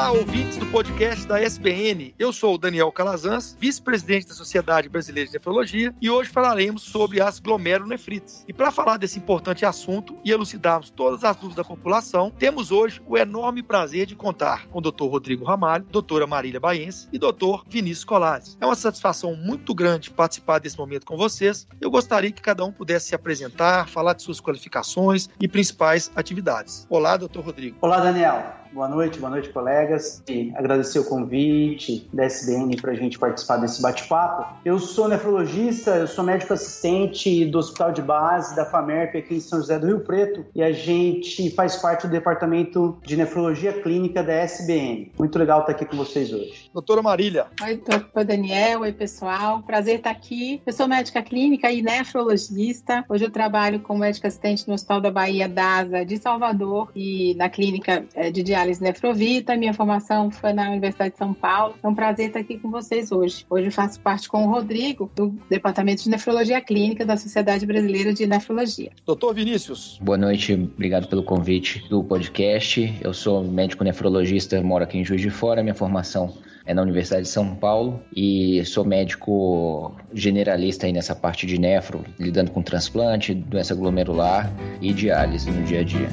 Olá, ouvintes do podcast da SBN. Eu sou o Daniel Calazans, vice-presidente da Sociedade Brasileira de Nefrologia, e hoje falaremos sobre as glomerulonefrites. E para falar desse importante assunto e elucidarmos todas as dúvidas da população, temos hoje o enorme prazer de contar com o Dr. Rodrigo Ramalho, doutora Marília Baense e Dr. Vinícius Colares. É uma satisfação muito grande participar desse momento com vocês. Eu gostaria que cada um pudesse se apresentar, falar de suas qualificações e principais atividades. Olá, doutor Rodrigo. Olá, Daniel. Boa noite, boa noite, colegas. E agradecer o convite da SBN para a gente participar desse bate-papo. Eu sou nefrologista, eu sou médico assistente do Hospital de Base da FAMERP aqui em São José do Rio Preto e a gente faz parte do Departamento de Nefrologia Clínica da SBN. Muito legal estar aqui com vocês hoje. Doutora Marília. Oi, doutor Daniel. Oi, pessoal. Prazer estar aqui. Eu sou médica clínica e nefrologista. Hoje eu trabalho como médica assistente no Hospital da Bahia DASA de Salvador e na clínica eh, de diálise análise nefrovita, minha formação foi na Universidade de São Paulo. É um prazer estar aqui com vocês hoje. Hoje eu faço parte com o Rodrigo, do Departamento de Nefrologia Clínica da Sociedade Brasileira de Nefrologia. Doutor Vinícius. Boa noite, obrigado pelo convite do podcast. Eu sou médico nefrologista, moro aqui em Juiz de Fora, minha formação é na Universidade de São Paulo e sou médico generalista aí nessa parte de nefro, lidando com transplante, doença glomerular e diálise no dia a dia.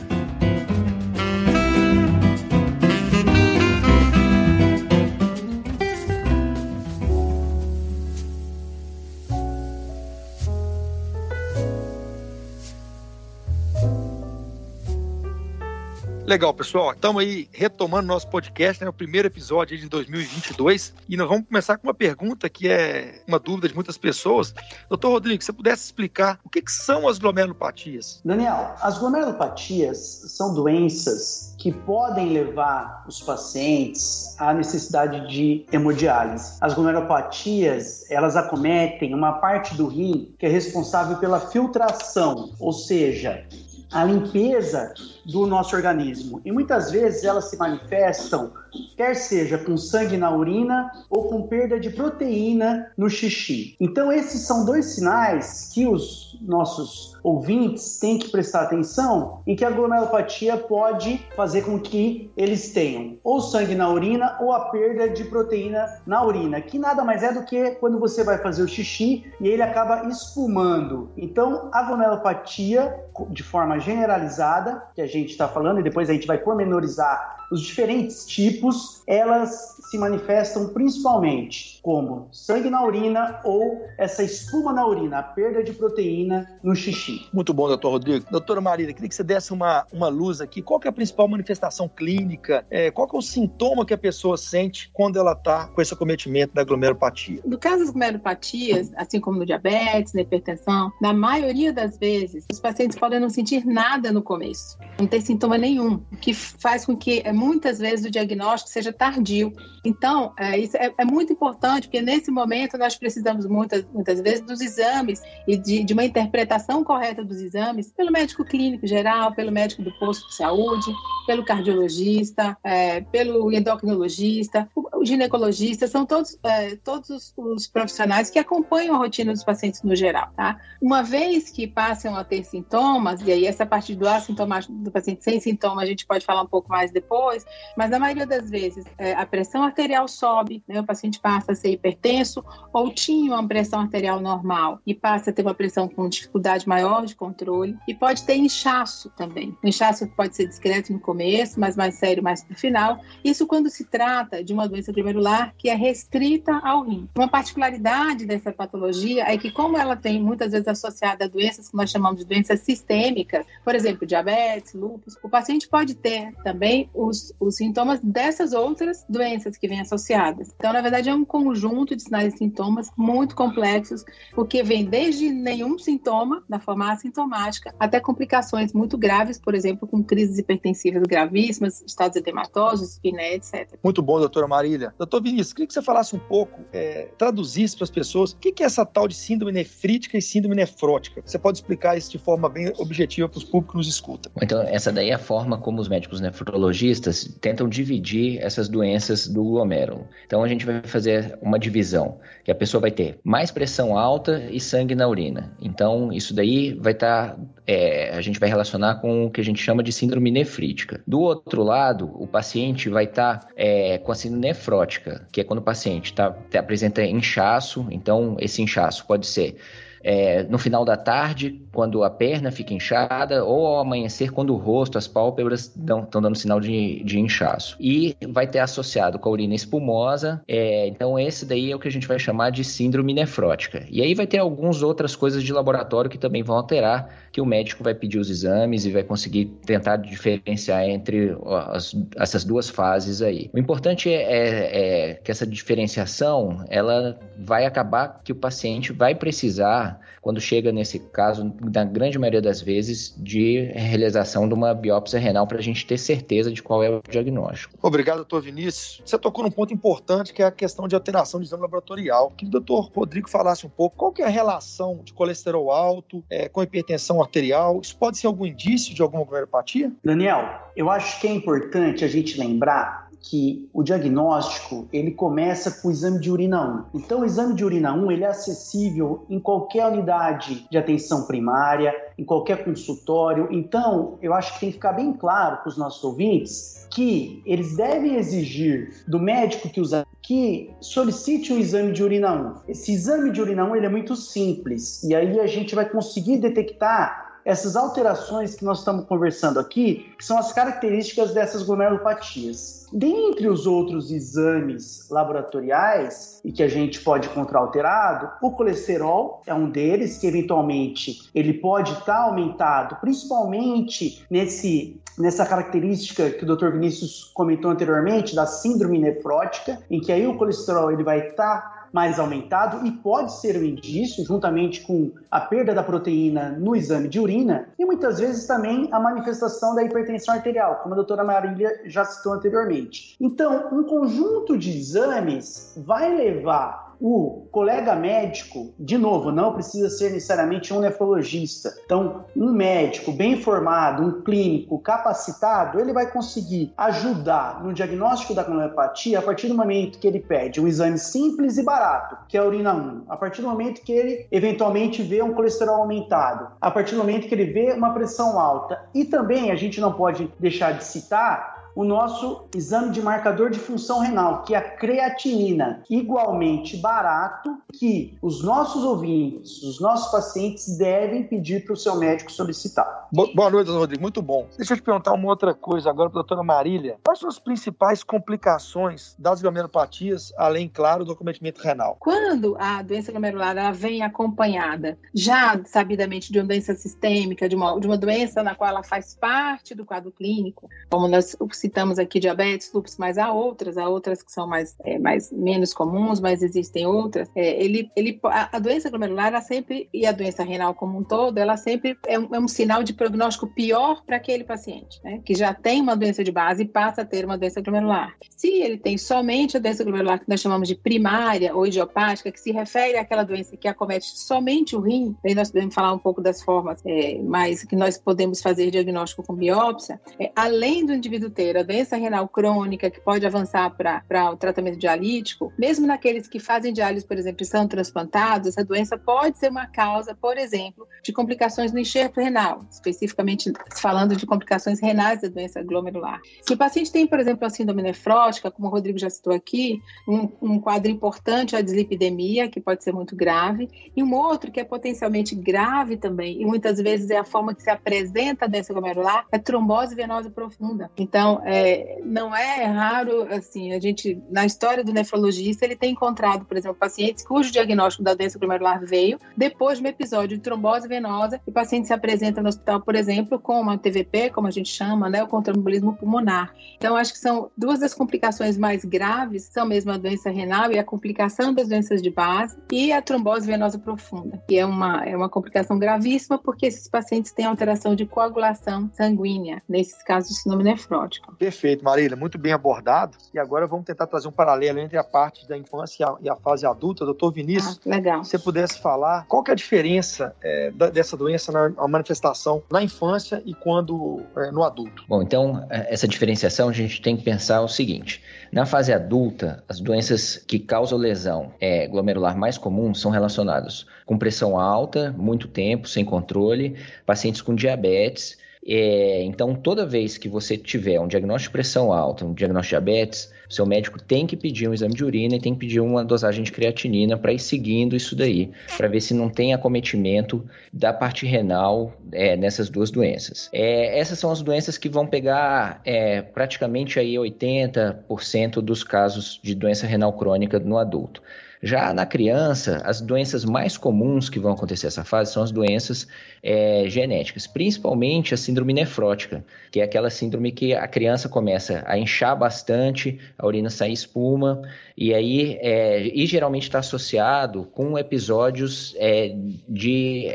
Legal, pessoal. Estamos aí retomando nosso podcast, né? O primeiro episódio de 2022. E nós vamos começar com uma pergunta que é uma dúvida de muitas pessoas. Doutor Rodrigo, se você pudesse explicar o que, que são as glomerulopatias? Daniel, as glomerulopatias são doenças que podem levar os pacientes à necessidade de hemodiálise. As glomerulopatias, elas acometem uma parte do rim que é responsável pela filtração, ou seja, a limpeza do nosso organismo. E muitas vezes elas se manifestam, quer seja com sangue na urina ou com perda de proteína no xixi. Então, esses são dois sinais que os nossos ouvintes têm que prestar atenção e que a glomerulopatia pode fazer com que eles tenham ou sangue na urina ou a perda de proteína na urina, que nada mais é do que quando você vai fazer o xixi e ele acaba espumando. Então, a glomerulopatia, de forma generalizada, que a gente está falando, e depois a gente vai pormenorizar os diferentes tipos, elas se manifestam principalmente como sangue na urina ou essa espuma na urina, a perda de proteína no xixi. Muito bom, doutor Rodrigo. Doutora Marília, queria que você desse uma, uma luz aqui. Qual que é a principal manifestação clínica? É, qual que é o sintoma que a pessoa sente quando ela está com esse acometimento da glomerulopatia? No caso das glomerulopatias, assim como no diabetes, na hipertensão, na maioria das vezes, os pacientes podem não sentir nada no começo, não ter sintoma nenhum, o que faz com que é, muitas vezes o diagnóstico seja tardio. Então, é, isso é, é, muito importante, porque nesse momento nós precisamos muitas, muitas vezes dos exames e de, de, uma interpretação correta dos exames pelo médico clínico geral, pelo médico do posto de saúde, pelo cardiologista, é, pelo endocrinologista, o, o ginecologista, são todos, todos os, os, profissionais que acompanham a rotina dos pacientes no geral. Tá? Uma vez que passam a ter sintomas, e aí essa parte do assintomático do paciente sem sintoma a gente pode falar um pouco mais depois, mas na maioria das vezes é, a pressão arterial sobe, né, o paciente passa a ser hipertenso ou tinha uma pressão arterial normal e passa a ter uma pressão com dificuldade maior de controle e pode ter inchaço também. O inchaço pode ser discreto no começo, mas mais sério mais no final. Isso quando se trata de uma doença glomerular que é restrita ao rim. Uma particularidade dessa patologia é que como ela tem muitas vezes associada a doenças que nós chamamos de doenças sistêmicas, por exemplo, diabetes, lúpus, o paciente pode ter também os, os sintomas dessas outras doenças que vêm associadas. Então, na verdade, é um conjunto de sinais e sintomas muito complexos, porque vem desde nenhum sintoma, da forma assintomática, até complicações muito graves, por exemplo, com crises hipertensivas gravíssimas, estados edematosos, espiné, etc. Muito bom, doutora Marília. Doutor Vinícius, queria que você falasse um pouco, é, traduzisse para as pessoas, o que é essa tal de síndrome nefrítica e síndrome nefrótica? Você pode explicar isso de forma bem objetiva para os públicos que nos escutam. Então, essa daí é a forma como os médicos nefrologistas tentam dividir essas doenças do glomérulo. Então a gente vai fazer uma divisão, que a pessoa vai ter mais pressão alta e sangue na urina. Então isso daí vai estar, tá, é, a gente vai relacionar com o que a gente chama de síndrome nefrítica. Do outro lado, o paciente vai estar tá, é, com a síndrome nefrótica, que é quando o paciente tá, apresenta inchaço. Então esse inchaço pode ser é, no final da tarde, quando a perna fica inchada, ou ao amanhecer, quando o rosto, as pálpebras estão dando sinal de, de, inchaço. E vai ter associado com a urina espumosa, é, então esse daí é o que a gente vai chamar de síndrome nefrótica. E aí vai ter algumas outras coisas de laboratório que também vão alterar, que o médico vai pedir os exames e vai conseguir tentar diferenciar entre as, essas duas fases aí. O importante é, é, é que essa diferenciação, ela vai acabar que o paciente vai precisar quando chega nesse caso, na grande maioria das vezes, de realização de uma biópsia renal para a gente ter certeza de qual é o diagnóstico. Obrigado, doutor Vinícius. Você tocou num ponto importante que é a questão de alteração de exame laboratorial. Que o doutor Rodrigo falasse um pouco qual que é a relação de colesterol alto é, com hipertensão arterial. Isso pode ser algum indício de alguma glomerulopatia? Daniel, eu acho que é importante a gente lembrar que o diagnóstico ele começa com o exame de urina 1. Então, o exame de urina 1 ele é acessível em qualquer unidade de atenção primária, em qualquer consultório. Então, eu acho que tem que ficar bem claro para os nossos ouvintes que eles devem exigir do médico que usa que solicite o exame de urina 1. Esse exame de urina 1 ele é muito simples e aí a gente vai conseguir detectar essas alterações que nós estamos conversando aqui, que são as características dessas glomerulopatias. Dentre os outros exames laboratoriais e que a gente pode encontrar alterado, o colesterol é um deles, que eventualmente ele pode estar tá aumentado, principalmente nesse, nessa característica que o Dr. Vinícius comentou anteriormente, da síndrome nefrótica, em que aí o colesterol ele vai estar tá mais aumentado e pode ser um indício, juntamente com a perda da proteína no exame de urina, e muitas vezes também a manifestação da hipertensão arterial, como a doutora Marília já citou anteriormente. Então, um conjunto de exames vai levar o colega médico, de novo, não precisa ser necessariamente um nefrologista. Então, um médico bem informado, um clínico capacitado, ele vai conseguir ajudar no diagnóstico da glomerulopatia a partir do momento que ele pede um exame simples e barato, que é a urina 1, a partir do momento que ele eventualmente vê um colesterol aumentado, a partir do momento que ele vê uma pressão alta. E também a gente não pode deixar de citar o nosso exame de marcador de função renal, que é a creatinina, igualmente barato, que os nossos ouvintes, os nossos pacientes devem pedir para o seu médico solicitar. Boa noite, Rodrigo. Muito bom. Deixa eu te perguntar uma outra coisa agora para a doutora Marília. Quais são as principais complicações das glomerulopatias, além, claro, do acometimento renal? Quando a doença glomerular ela vem acompanhada, já sabidamente, de uma doença sistêmica, de uma, de uma doença na qual ela faz parte do quadro clínico, como nós citamos aqui diabetes, lúpus, mas há outras, há outras que são mais, é, mais menos comuns, mas existem outras. É, ele, ele, a, a, doença glomerular, ela sempre, e a doença renal como um todo, ela sempre é um, é um sinal de prognóstico pior para aquele paciente, né, que já tem uma doença de base e passa a ter uma doença glomerular. Se ele tem somente a doença glomerular que nós chamamos de primária ou idiopática, que se refere àquela doença que acomete somente o rim, aí nós podemos falar um pouco das formas é, mais que nós podemos fazer diagnóstico com biópsia, é, além do indivíduo ter a doença renal crônica, que pode avançar para o tratamento dialítico, mesmo naqueles que fazem diálise, por exemplo, e são transplantados, essa doença pode ser uma causa, por exemplo, de complicações no enxerto renal, especificamente falando de complicações renais da doença glomerular. Se o paciente tem, por exemplo, a síndrome nefrótica, como o Rodrigo já citou aqui, um, um quadro importante é a dislipidemia, que pode ser muito grave, e um outro que é potencialmente grave também, e muitas vezes é a forma que se apresenta a doença glomerular, é trombose venosa profunda. Então, é, não é raro, assim, a gente, na história do nefrologista, ele tem encontrado, por exemplo, pacientes cujo diagnóstico da doença glomerular veio depois de um episódio de trombose venosa e o paciente se apresenta no hospital, por exemplo, com uma TVP, como a gente chama, né, ou com trombolismo pulmonar. Então, acho que são duas das complicações mais graves, são mesmo a doença renal e a complicação das doenças de base e a trombose venosa profunda, que é uma, é uma complicação gravíssima porque esses pacientes têm alteração de coagulação sanguínea, nesses casos de síndrome nefrótica. Perfeito, Marília, muito bem abordado. E agora vamos tentar trazer um paralelo entre a parte da infância e a, e a fase adulta. Doutor Vinícius, ah, legal. se você pudesse falar qual que é a diferença é, da, dessa doença na manifestação na infância e quando é, no adulto? Bom, então, é, essa diferenciação a gente tem que pensar o seguinte. Na fase adulta, as doenças que causam lesão é, glomerular mais comuns são relacionadas com pressão alta, muito tempo, sem controle, pacientes com diabetes, é, então, toda vez que você tiver um diagnóstico de pressão alta, um diagnóstico de diabetes, seu médico tem que pedir um exame de urina e tem que pedir uma dosagem de creatinina para ir seguindo isso daí, para ver se não tem acometimento da parte renal é, nessas duas doenças. É, essas são as doenças que vão pegar é, praticamente aí 80% dos casos de doença renal crônica no adulto. Já na criança, as doenças mais comuns que vão acontecer nessa fase são as doenças é, genéticas, principalmente a síndrome nefrótica, que é aquela síndrome que a criança começa a inchar bastante, a urina sai espuma, e aí é, e geralmente está associado com episódios é, de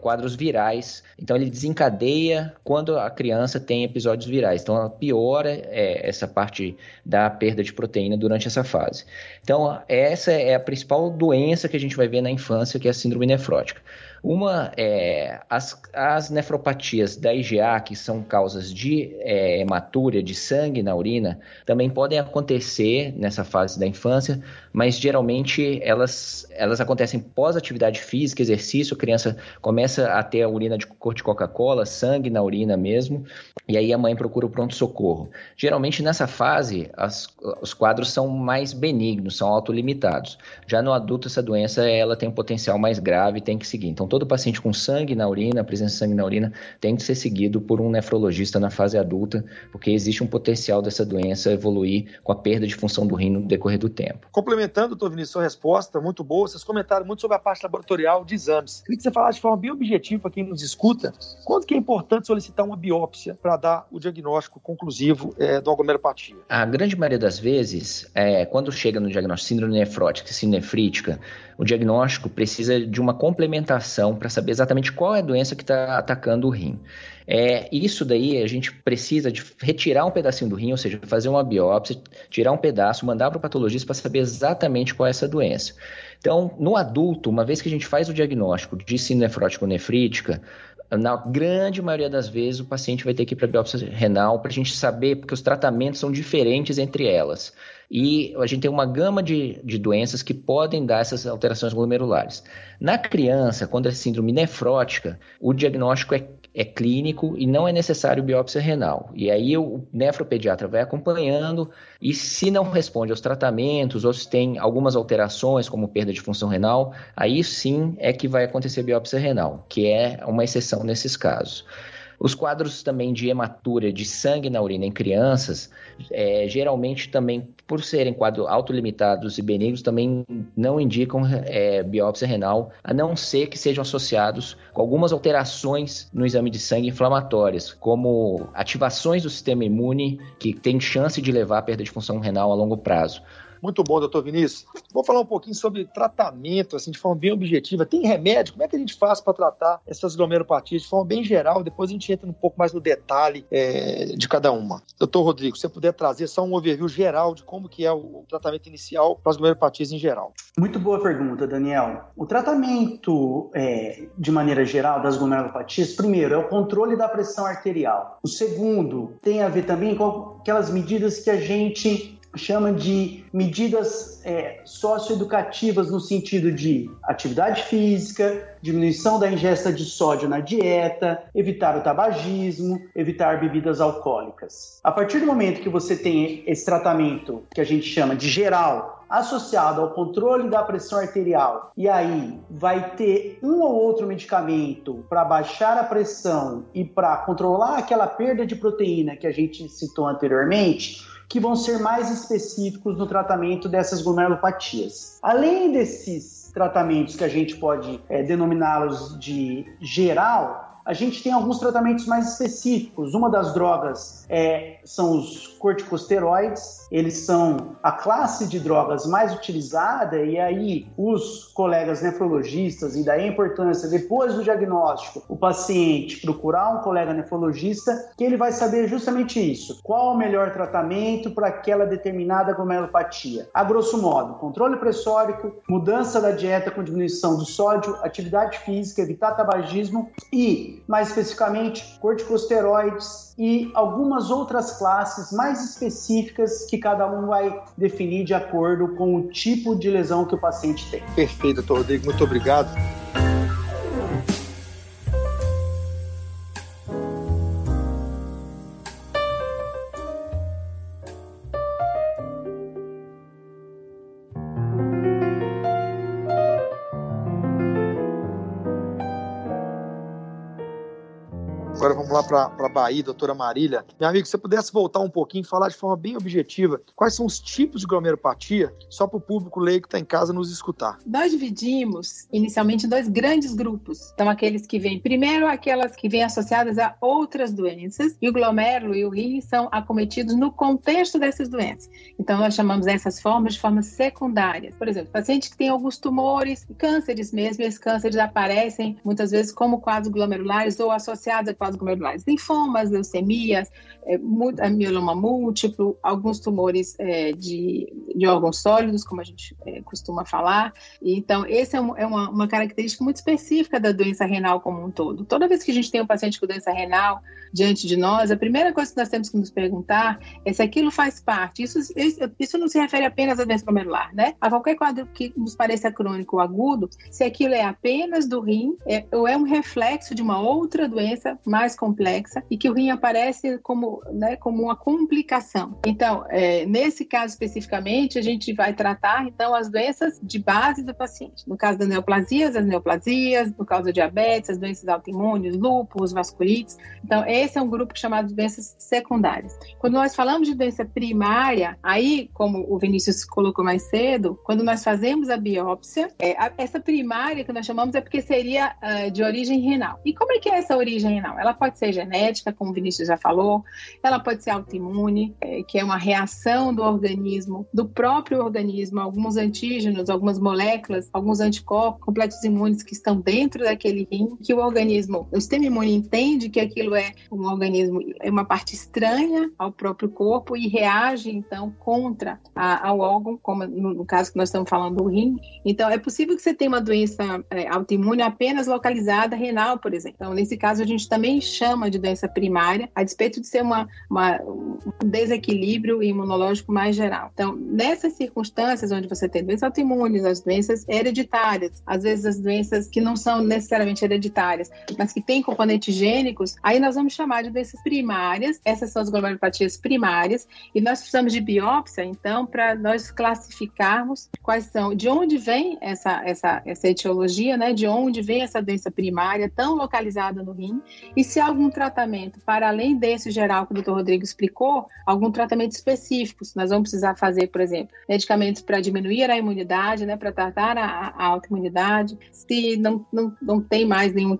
quadros virais. Então ele desencadeia quando a criança tem episódios virais. Então ela piora essa parte da perda de proteína durante essa fase. Então essa é a principal doença que a gente vai ver na infância, que é a síndrome nefrótica. Uma é as, as nefropatias da IgA, que são causas de é, hematúria, de sangue na urina, também podem acontecer nessa fase da infância, mas geralmente elas, elas acontecem pós-atividade física, exercício, a criança começa a ter a urina de cor de Coca-Cola, sangue na urina mesmo, e aí a mãe procura o pronto-socorro. Geralmente nessa fase, as, os quadros são mais benignos, são autolimitados. Já no adulto, essa doença ela tem um potencial mais grave, tem que seguir. Então, todo paciente com sangue na urina, presença de sangue na urina, tem que ser seguido por um nefrologista na fase adulta, porque existe um potencial dessa doença evoluir com a perda de função do rim no decorrer do tempo. Complementando, doutor Vinícius, sua resposta, muito boa. Vocês comentaram muito sobre a parte laboratorial de exames. Queria que você falasse de forma bem objetiva para quem nos escuta, quando que é importante solicitar uma biópsia para dar o diagnóstico conclusivo é, do aglomeropatia? A grande maioria das vezes, é, quando chega no diagnóstico síndrome nefrótica, síndrome nefrítica, o diagnóstico precisa de uma complementação para saber exatamente qual é a doença que está atacando o rim. É, isso daí a gente precisa de retirar um pedacinho do rim, ou seja, fazer uma biópsia, tirar um pedaço, mandar para o patologista para saber exatamente qual é essa doença. Então, no adulto, uma vez que a gente faz o diagnóstico de síndrome nefrótica ou nefrítica, na grande maioria das vezes o paciente vai ter que ir para a biópsia renal para a gente saber, porque os tratamentos são diferentes entre elas. E a gente tem uma gama de, de doenças que podem dar essas alterações glomerulares. Na criança, quando é síndrome nefrótica, o diagnóstico é é clínico e não é necessário biópsia renal. E aí o nefropediatra vai acompanhando e se não responde aos tratamentos ou se tem algumas alterações, como perda de função renal, aí sim é que vai acontecer biópsia renal, que é uma exceção nesses casos. Os quadros também de hematúria de sangue na urina em crianças, é, geralmente também, por serem quadros autolimitados e benignos, também não indicam é, biópsia renal, a não ser que sejam associados com algumas alterações no exame de sangue inflamatórias, como ativações do sistema imune, que tem chance de levar à perda de função renal a longo prazo. Muito bom, doutor Vinícius. Vou falar um pouquinho sobre tratamento, assim, de forma bem objetiva. Tem remédio? Como é que a gente faz para tratar essas glomeropatias de forma bem geral? Depois a gente entra um pouco mais no detalhe é, de cada uma. Doutor Rodrigo, se você puder trazer só um overview geral de como que é o tratamento inicial para as glomeropatias em geral. Muito boa pergunta, Daniel. O tratamento, é, de maneira geral, das glomerulopatias, primeiro, é o controle da pressão arterial. O segundo tem a ver também com aquelas medidas que a gente chama de medidas é, socioeducativas no sentido de atividade física, diminuição da ingesta de sódio na dieta, evitar o tabagismo, evitar bebidas alcoólicas. A partir do momento que você tem esse tratamento que a gente chama de geral, associado ao controle da pressão arterial, e aí vai ter um ou outro medicamento para baixar a pressão e para controlar aquela perda de proteína que a gente citou anteriormente, que vão ser mais específicos no tratamento dessas glomerulopatias. Além desses tratamentos que a gente pode é, denominá-los de geral, a gente tem alguns tratamentos mais específicos. Uma das drogas é, são os corticosteroides, eles são a classe de drogas mais utilizada, e aí os colegas nefrologistas, e daí a importância, depois do diagnóstico, o paciente procurar um colega nefrologista, que ele vai saber justamente isso: qual o melhor tratamento para aquela determinada glomerulopatia. A grosso modo, controle pressórico, mudança da dieta com diminuição do sódio, atividade física, evitar tabagismo e, mais especificamente, corticosteroides e algumas outras classes mais específicas que cada um vai definir de acordo com o tipo de lesão que o paciente tem. Perfeito, doutor Rodrigo, muito obrigado. Para a Bahia, doutora Marília. Meu amigo, se você pudesse voltar um pouquinho e falar de forma bem objetiva, quais são os tipos de glomeropatia, só para o público leigo que está em casa nos escutar? Nós dividimos inicialmente em dois grandes grupos. Então, aqueles que vêm, primeiro, aquelas que vêm associadas a outras doenças, e o glomérulo e o rim são acometidos no contexto dessas doenças. Então, nós chamamos essas formas de formas secundárias. Por exemplo, pacientes que têm alguns tumores, cânceres mesmo, e esses cânceres aparecem muitas vezes como quadros glomerulares ou associados a quadros quadros linfomas, leucemias, é, é, mieloma múltiplo, alguns tumores é, de, de órgãos sólidos, como a gente é, costuma falar. Então, essa é, é, uma, uma característica muito específica da doença renal como um todo. Toda vez que a gente tem um paciente com doença renal diante de nós, a primeira coisa que nós temos que nos perguntar é se aquilo faz parte. Isso, isso, isso não se refere apenas à doença glomerular, né? A qualquer quadro que nos pareça crônico ou agudo, se aquilo é apenas do rim é, ou é um reflexo de uma outra doença mais complexa e que o rim aparece como, né, como uma complicação. Então, é, nesse caso especificamente, a gente vai tratar então as doenças de base do paciente. No caso das neoplasias, as neoplasias, no caso da diabetes, as doenças autoimunes, lúpus, vasculites. Então, esse é um grupo chamado de doenças secundárias. Quando nós falamos de doença primária, aí, como o Vinícius colocou mais cedo, quando nós fazemos a biópsia, é, a, essa primária que nós chamamos é porque seria uh, de origem renal. E como é que é essa origem renal? Ela pode ser genética, como o Vinícius já falou, ela pode ser autoimune, é, que é uma reação do organismo, do próprio organismo, alguns antígenos, algumas moléculas, alguns anticorpos, completos imunes que estão dentro daquele rim, que o organismo, o sistema imune entende que aquilo é um organismo, é uma parte estranha ao próprio corpo e reage, então, contra a, ao órgão, como no, no, caso que nós estamos falando do rim. Então, é possível que você tenha uma doença é, autoimune apenas localizada renal, por exemplo. Então, nesse caso, a gente também chama de doença primária, a despeito de ser uma, uma, um desequilíbrio imunológico mais geral. Então, nessas circunstâncias onde você tem doenças autoimunes, as doenças hereditárias, às vezes as doenças que não são necessariamente hereditárias, mas que têm componentes gênicos, aí nós vamos chamar de doenças primárias, essas são as glomerulopatias primárias, e nós precisamos de biópsia, então, para nós classificarmos quais são, de onde vem essa, essa, essa etiologia, né, de onde vem essa doença primária tão localizada no rim, e se há tratamento, para além desse geral que o doutor Rodrigo explicou, algum tratamento específico. Nós vamos precisar fazer, por exemplo, medicamentos para diminuir a imunidade, né, para tratar a, a autoimunidade. Se não, não, não tem mais nenhuma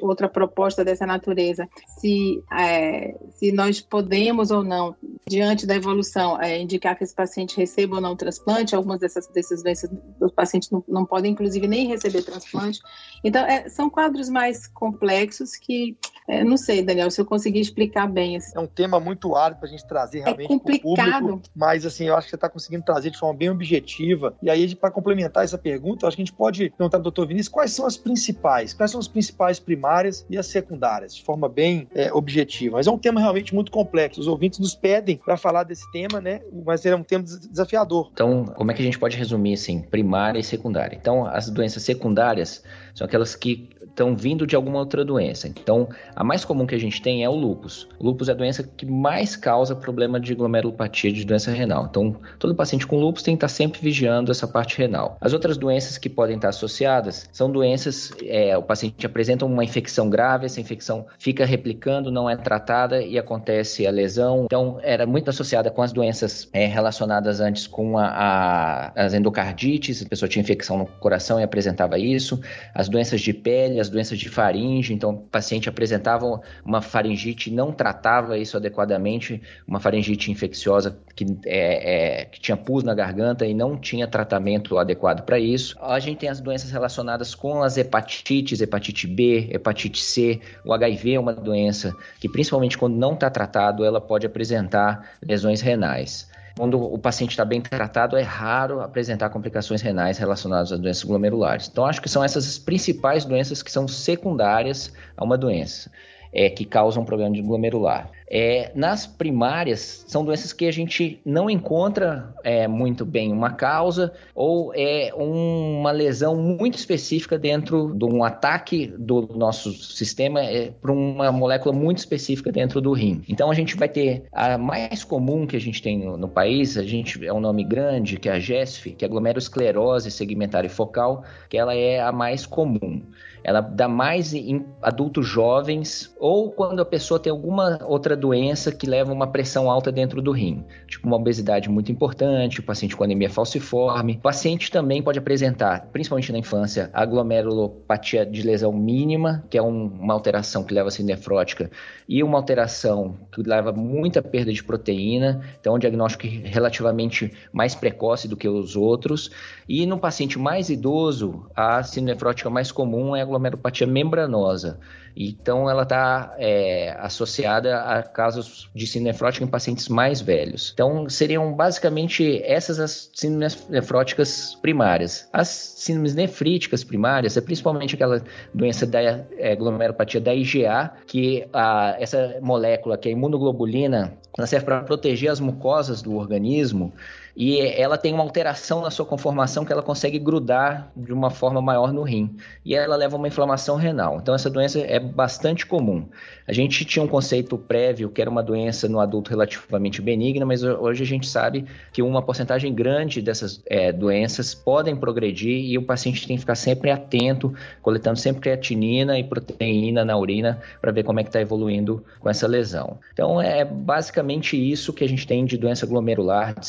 outra proposta dessa natureza, se, é, se nós podemos ou não, diante da evolução, é, indicar que esse paciente receba ou não transplante, algumas dessas, dessas doenças os pacientes não, não podem, inclusive, nem receber transplante. Então, é, são quadros mais complexos que, é, não sei, Daniel, se eu conseguir explicar bem. Assim. É um tema muito árido para a gente trazer é realmente é complicado. Público, mas, assim, eu acho que você está conseguindo trazer de forma bem objetiva. E aí, para complementar essa pergunta, acho que a gente pode perguntar ao doutor Vinícius quais são as principais, quais são as principais primárias e as secundárias, de forma bem é, objetiva. Mas é um tema realmente muito complexo. Os ouvintes nos pedem para falar desse tema, né? Mas é um tema desafiador. Então, como é que a gente pode resumir assim, primária e secundária? Então, as doenças secundárias são aquelas que estão vindo de alguma outra doença. Então, a mais comum que a gente tem é o lúpus. O lúpus é a doença que mais causa problema de glomerulopatia de doença renal. Então, todo paciente com lúpus tem que estar sempre vigiando essa parte renal. As outras doenças que podem estar associadas são doenças, é, o paciente apresenta uma infecção grave, essa infecção fica replicando, não é tratada e acontece a lesão. Então, era muito associada com as doenças é, relacionadas antes com a, a, as endocardites, a pessoa tinha infecção no coração e apresentava isso, as doenças de pele, as doenças de faringe, então o paciente apresentava uma faringite não tratava isso adequadamente, uma faringite infecciosa que, é, é, que tinha pus na garganta e não tinha tratamento adequado para isso. A gente tem as doenças relacionadas com as hepatites, hepatite B, hepatite C, o HIV é uma doença que principalmente quando não está tratado, ela pode apresentar lesões renais. Quando o paciente está bem tratado, é raro apresentar complicações renais relacionadas a doenças glomerulares. Então, acho que são essas as principais doenças que são secundárias a uma doença, é, que causam problema de glomerular. É, nas primárias, são doenças que a gente não encontra é, muito bem uma causa ou é uma lesão muito específica dentro de um ataque do nosso sistema é, para uma molécula muito específica dentro do rim. Então a gente vai ter a mais comum que a gente tem no, no país, a gente é um nome grande, que é a GESF, que é glomerulosclerose segmentar e focal, que ela é a mais comum ela dá mais em adultos jovens ou quando a pessoa tem alguma outra doença que leva uma pressão alta dentro do rim, tipo uma obesidade muito importante, o paciente com anemia falciforme. O paciente também pode apresentar, principalmente na infância, a glomerulopatia de lesão mínima, que é um, uma alteração que leva a ser nefrótica, e uma alteração que leva muita perda de proteína, então é um diagnóstico relativamente mais precoce do que os outros. E no paciente mais idoso, a síndrome mais comum é a glomerulopatia membranosa. Então, ela está é, associada a casos de síndrome nefrótica em pacientes mais velhos. Então, seriam basicamente essas as síndromes nefróticas primárias. As síndromes nefríticas primárias é principalmente aquela doença da é, glomerulopatia da IgA, que a, essa molécula, que é a imunoglobulina, ela serve para proteger as mucosas do organismo e ela tem uma alteração na sua conformação que ela consegue grudar de uma forma maior no rim e ela leva a uma inflamação renal. Então essa doença é bastante comum. A gente tinha um conceito prévio que era uma doença no adulto relativamente benigna, mas hoje a gente sabe que uma porcentagem grande dessas é, doenças podem progredir e o paciente tem que ficar sempre atento, coletando sempre creatinina e proteína na urina para ver como é que está evoluindo com essa lesão. Então é basicamente isso que a gente tem de doença glomerular, de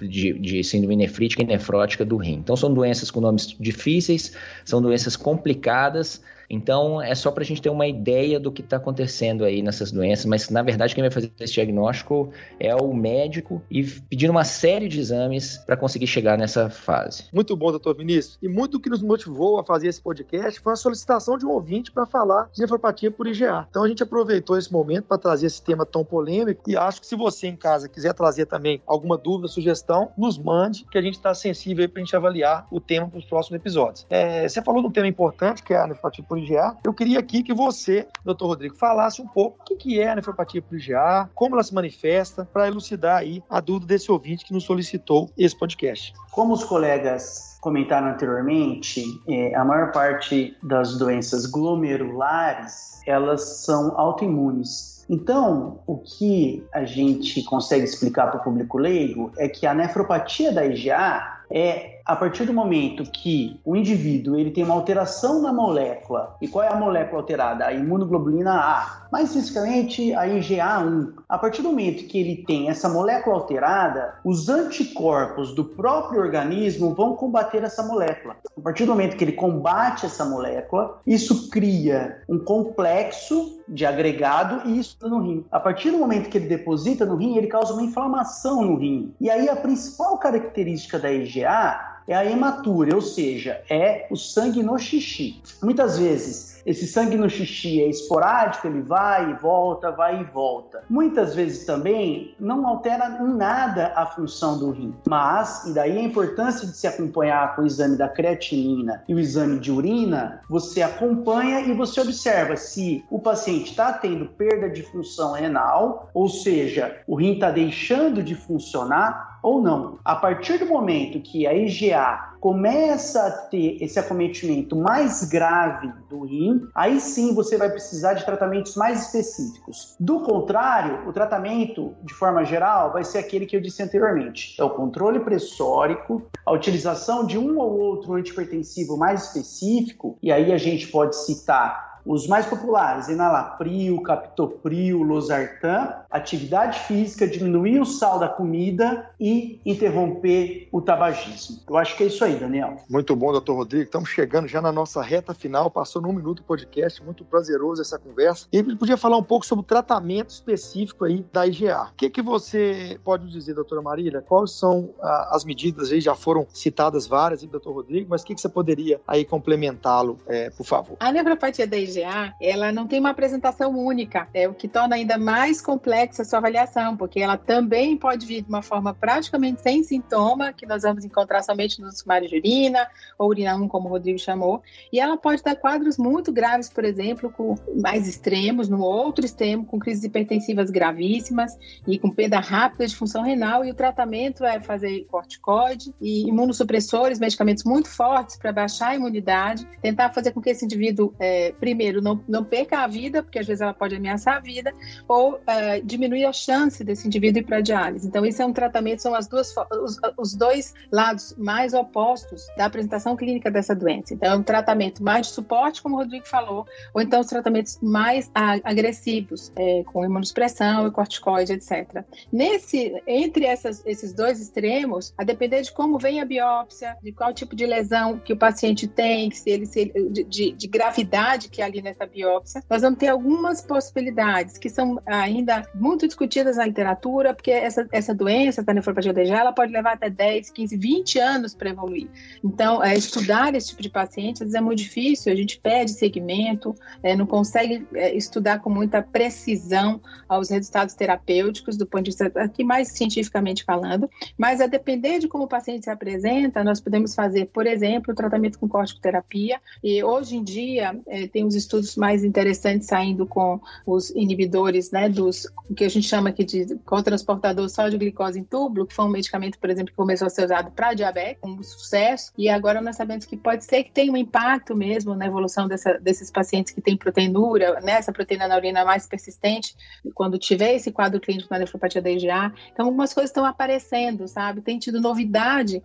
de, de síndrome nefrítica e nefrótica do rim. Então, são doenças com nomes difíceis, são doenças complicadas, então, é só para a gente ter uma ideia do que está acontecendo aí nessas doenças, mas na verdade quem vai fazer esse diagnóstico é o médico e pedir uma série de exames para conseguir chegar nessa fase. Muito bom, doutor Vinícius. E muito do que nos motivou a fazer esse podcast foi a solicitação de um ouvinte para falar de nefropatia por IgA. Então, a gente aproveitou esse momento para trazer esse tema tão polêmico e acho que se você em casa quiser trazer também alguma dúvida, sugestão, nos mande, que a gente está sensível para a gente avaliar o tema para os próximos episódios. É, você falou de um tema importante, que é a nefropatia por IgA, eu queria aqui que você, doutor Rodrigo, falasse um pouco o que é a nefropatia IgA, como ela se manifesta, para elucidar aí a dúvida desse ouvinte que nos solicitou esse podcast. Como os colegas comentaram anteriormente, é, a maior parte das doenças glomerulares, elas são autoimunes. Então, o que a gente consegue explicar para o público leigo é que a nefropatia da IgA é a partir do momento que o indivíduo ele tem uma alteração na molécula, e qual é a molécula alterada? A imunoglobulina A, mais especificamente a IgA1. A partir do momento que ele tem essa molécula alterada, os anticorpos do próprio organismo vão combater essa molécula. A partir do momento que ele combate essa molécula, isso cria um complexo de agregado e isso no rim. A partir do momento que ele deposita no rim, ele causa uma inflamação no rim. E aí a principal característica da IgA é a hematúria, ou seja, é o sangue no xixi. Muitas vezes esse sangue no xixi é esporádico, ele vai e volta, vai e volta. Muitas vezes também não altera em nada a função do rim. Mas, e daí a importância de se acompanhar com o exame da creatinina e o exame de urina, você acompanha e você observa se o paciente está tendo perda de função renal, ou seja, o rim está deixando de funcionar ou não. A partir do momento que a IgA começa a ter esse acometimento mais grave do rim, aí sim você vai precisar de tratamentos mais específicos. Do contrário, o tratamento, de forma geral, vai ser aquele que eu disse anteriormente: é o controle pressórico, a utilização de um ou outro antipertensivo mais específico, e aí a gente pode citar Os mais populares, enalapril, captopril, losartan, atividade física, diminuir o sal da comida e interromper o tabagismo. Eu acho que é isso aí, Daniel. Muito bom, doutor Rodrigo. Estamos chegando já na nossa reta final. Passou num minuto o podcast, muito prazeroso essa conversa. E ele podia falar um pouco sobre o tratamento específico aí da IGA. O que, que você pode nos dizer, doutora Marília? Quais são ah, as medidas aí? Já foram citadas várias, doutor Rodrigo, mas o que, que você poderia aí complementá-lo, é, por favor? A nefropatia da IgA, ela não tem uma apresentação única, é o que torna ainda mais complexa a sua avaliação, porque ela também pode vir de uma forma praticamente sem sintoma, que nós vamos encontrar somente nos sumários de urina, ou urina 1, como o Rodrigo chamou, e ela pode dar quadros muito graves, por exemplo, com mais extremos, no outro extremo, com crises hipertensivas gravíssimas e com perda rápida de função renal, e o tratamento é fazer corticoide e imunossupressores, medicamentos muito fortes para baixar a imunidade, tentar fazer com que esse indivíduo, é, primeiro, não, não perca a vida, porque às vezes ela pode ameaçar a vida, ou é, diminuir a chance desse indivíduo ir para diálise. Então, isso é um tratamento, são as duas, os, os dois lados mais opostos da apresentação clínica dessa doença. Então, é um tratamento mais de suporte, como o Rodrigo falou, ou então os tratamentos mais agressivos, é, com imunossupressão e corticoide, etc. Nesse, entre essas, esses dois extremos, a depender de como vem a biópsia, de qual tipo de lesão que o paciente tem, se ele se, de, de, de gravidade que é nessa biópsia, nós vamos ter algumas possibilidades que são ainda muito discutidas na literatura, porque essa, essa doença, a nefropatia DG, ela pode levar até 10, 15, 20 anos para evoluir. Então, é, estudar esse tipo de paciente é muito difícil, a gente pede segmento, é, não consegue é, estudar com muita precisão os resultados terapêuticos do ponto de vista aqui mais cientificamente falando, mas a depender de como o paciente se apresenta, nós podemos fazer, por exemplo, o tratamento com corticoterapia, e hoje em dia é, tem os estudos mais interessantes saindo com os inibidores, né, dos que a gente chama aqui de cotransportador sódio glicose em túbulo, que foi um medicamento, por exemplo, que começou a ser usado para diabetes, com sucesso, e agora nós sabemos que pode ser que tenha um impacto mesmo na evolução dessa, desses pacientes que têm proteinúria, né, essa proteína na urina mais persistente, quando tiver esse quadro clínico na nefropatia da IgA. Então, algumas coisas estão aparecendo, sabe? Tem tido novidade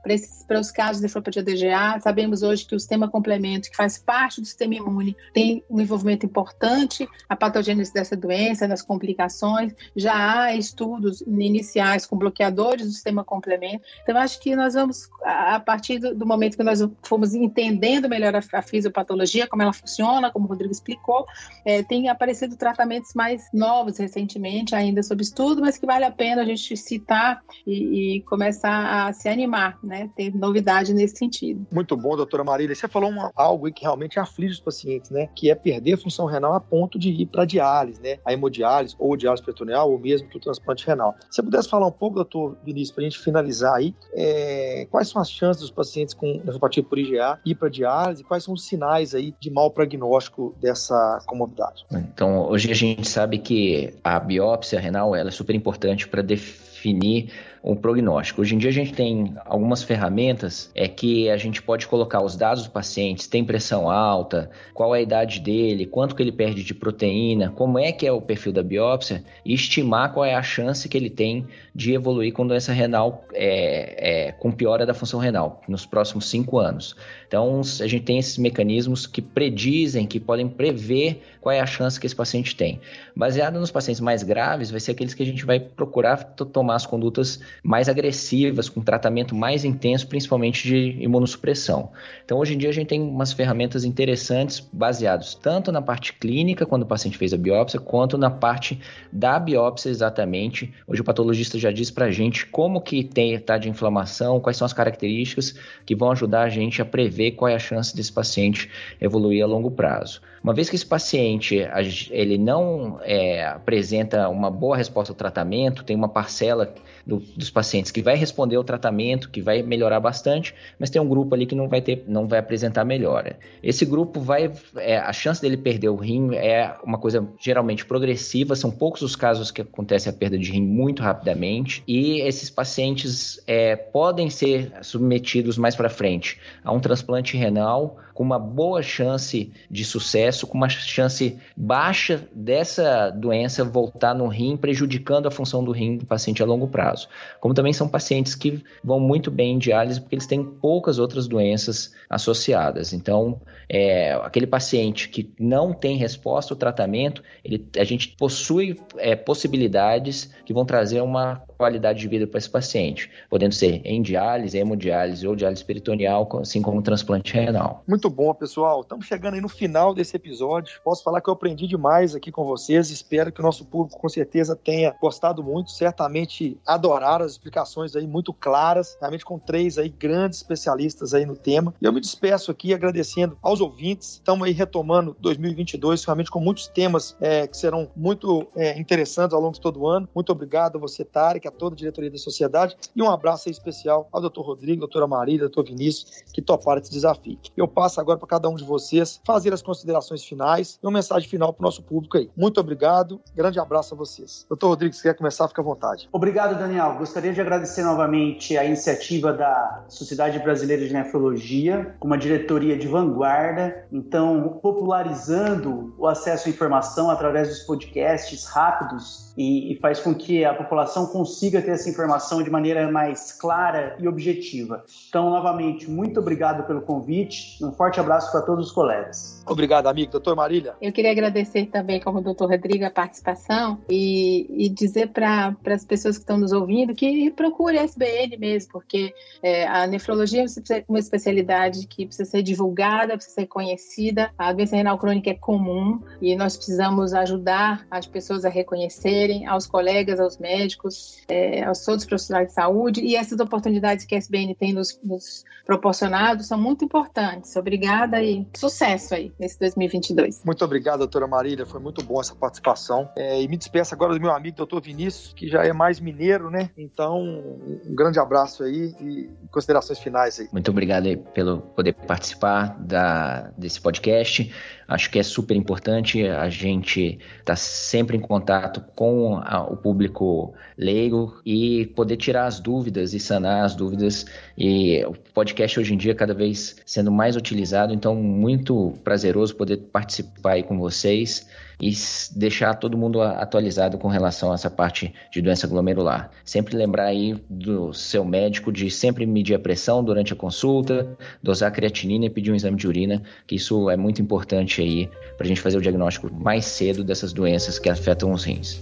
para os casos de nefropatia da IgA. Sabemos hoje que o sistema complemento, que faz parte do sistema imune, tem um envolvimento importante a patogênese dessa doença, nas complicações. Já há estudos iniciais com bloqueadores do sistema complemento. Então, acho que nós vamos, a partir do, momento que nós fomos entendendo melhor a, a, fisiopatologia, como ela funciona, como o Rodrigo explicou, é, tem aparecido tratamentos mais novos recentemente, ainda sob estudo, mas que vale a pena a gente citar e, e começar a se animar, né? Ter novidade nesse sentido. Muito bom, doutora Marília. Você falou uma, algo que realmente aflige os pacientes, né? Que é perder a função renal a ponto de ir para diálise, né? A hemodiálise, ou diálise peritoneal, ou mesmo que o transplante renal. Se você pudesse falar um pouco, doutor Vinícius, para a gente finalizar aí, é, quais são as chances dos pacientes com nefropatia por IgA ir para diálise? Quais são os sinais aí de mau prognóstico dessa comorbidade? Então, hoje a gente sabe que a biópsia renal ela é super importante para definir um prognóstico. Hoje em dia a gente tem algumas ferramentas é que a gente pode colocar os dados do paciente, tem pressão alta, qual é a idade dele, quanto que ele perde de proteína, como é que é o perfil da biópsia e estimar qual é a chance que ele tem de evoluir com doença renal é, é, com piora da função renal nos próximos cinco anos. Então a gente tem esses mecanismos que predizem, que podem prever qual é a chance que esse paciente tem. Baseado nos pacientes mais graves, vai ser aqueles que a gente vai procurar tomar as condutas mais agressivas, com tratamento mais intenso, principalmente de imunossupressão. Então, hoje em dia, a gente tem umas ferramentas interessantes baseadas tanto na parte clínica, quando o paciente fez a biópsia, quanto na parte da biópsia exatamente. Hoje o patologista já diz para a gente como que tem está de inflamação, quais são as características que vão ajudar a gente a prever qual é a chance desse paciente evoluir a longo prazo. Uma vez que esse paciente ele não é, apresenta uma boa resposta ao tratamento, tem uma parcela do, dos pacientes que vai responder ao tratamento, que vai melhorar bastante, mas tem um grupo ali que não vai ter, não vai apresentar melhora. Esse grupo vai, é, a chance dele perder o rim é uma coisa geralmente progressiva, são poucos os casos que acontece a perda de rim muito rapidamente e esses pacientes é, podem ser submetidos mais para frente a um transplante renal com uma boa chance de sucesso, com uma chance baixa dessa doença voltar no rim, prejudicando a função do rim do paciente a longo prazo. Como também são pacientes que vão muito bem em diálise porque eles têm poucas outras doenças associadas. Então, é, aquele paciente que não tem resposta ao tratamento, ele, a gente possui é, possibilidades que vão trazer uma qualidade de vida para esse paciente, podendo ser em diálise, hemodiálise ou diálise peritoneal, assim como transplante renal. Muito bom, pessoal. Estamos chegando aí no final desse episódio. Posso falar que eu aprendi demais aqui com vocês. Espero que o nosso público com certeza tenha gostado muito, certamente adoraram as explicações aí muito claras, realmente com três aí grandes especialistas aí no tema. E eu me despeço aqui agradecendo aos ouvintes. Estamos aí retomando 2022, realmente com muitos temas é, que serão muito é, interessantes ao longo de todo o ano. Muito obrigado a você, Tarek a toda a diretoria da sociedade e um abraço especial ao doutor Rodrigo, doutora Marília, doutor Vinícius, que toparam esse desafio. Eu passo agora para cada um de vocês fazer as considerações finais e uma mensagem final para o nosso público aí. Muito obrigado, grande abraço a vocês. Doutor Rodrigo, se quer começar, fica à vontade. Obrigado, Daniel. Gostaria de agradecer novamente a iniciativa da Sociedade Brasileira de Nefrologia, com uma diretoria de vanguarda, então popularizando o acesso à informação através dos podcasts rápidos e, e faz com que a população consiga ter essa informação de maneira mais clara e objetiva. Então, novamente, muito obrigado pelo convite. Um forte abraço para todos os colegas. Obrigado, amigo. Doutor Marília. Eu queria agradecer também, como doutor Rodrigo, a participação e, e dizer para as pessoas que estão nos ouvindo que procure a SBN mesmo, porque é, a nefrologia é uma especialidade que precisa ser divulgada, precisa ser conhecida. A doença renal crônica é comum e nós precisamos ajudar as pessoas a reconhecer aos colegas, aos médicos, é, aos todos os profissionais de saúde. E essas oportunidades que a SBN tem nos, nos proporcionado são muito importantes. Obrigada e sucesso aí nesse 2022. Muito obrigado, doutora Marília. Foi muito bom essa participação. É, e me despeço agora do meu amigo, doutor Vinícius, que já é mais mineiro, né? Então, um grande abraço aí e considerações finais aí. Muito obrigado aí pelo poder participar da, desse podcast. Acho que é super importante a gente estar tá sempre em contato com a, o público leigo e poder tirar as dúvidas e sanar as dúvidas. E o podcast hoje em dia cada vez sendo mais utilizado, então muito prazeroso poder participar aí com vocês e deixar todo mundo atualizado com relação a essa parte de doença glomerular. Sempre lembrar aí do seu médico de sempre medir a pressão durante a consulta, dosar creatinina e pedir um exame de urina, que isso é muito importante aí para a gente fazer o diagnóstico mais cedo dessas doenças que afetam os rins.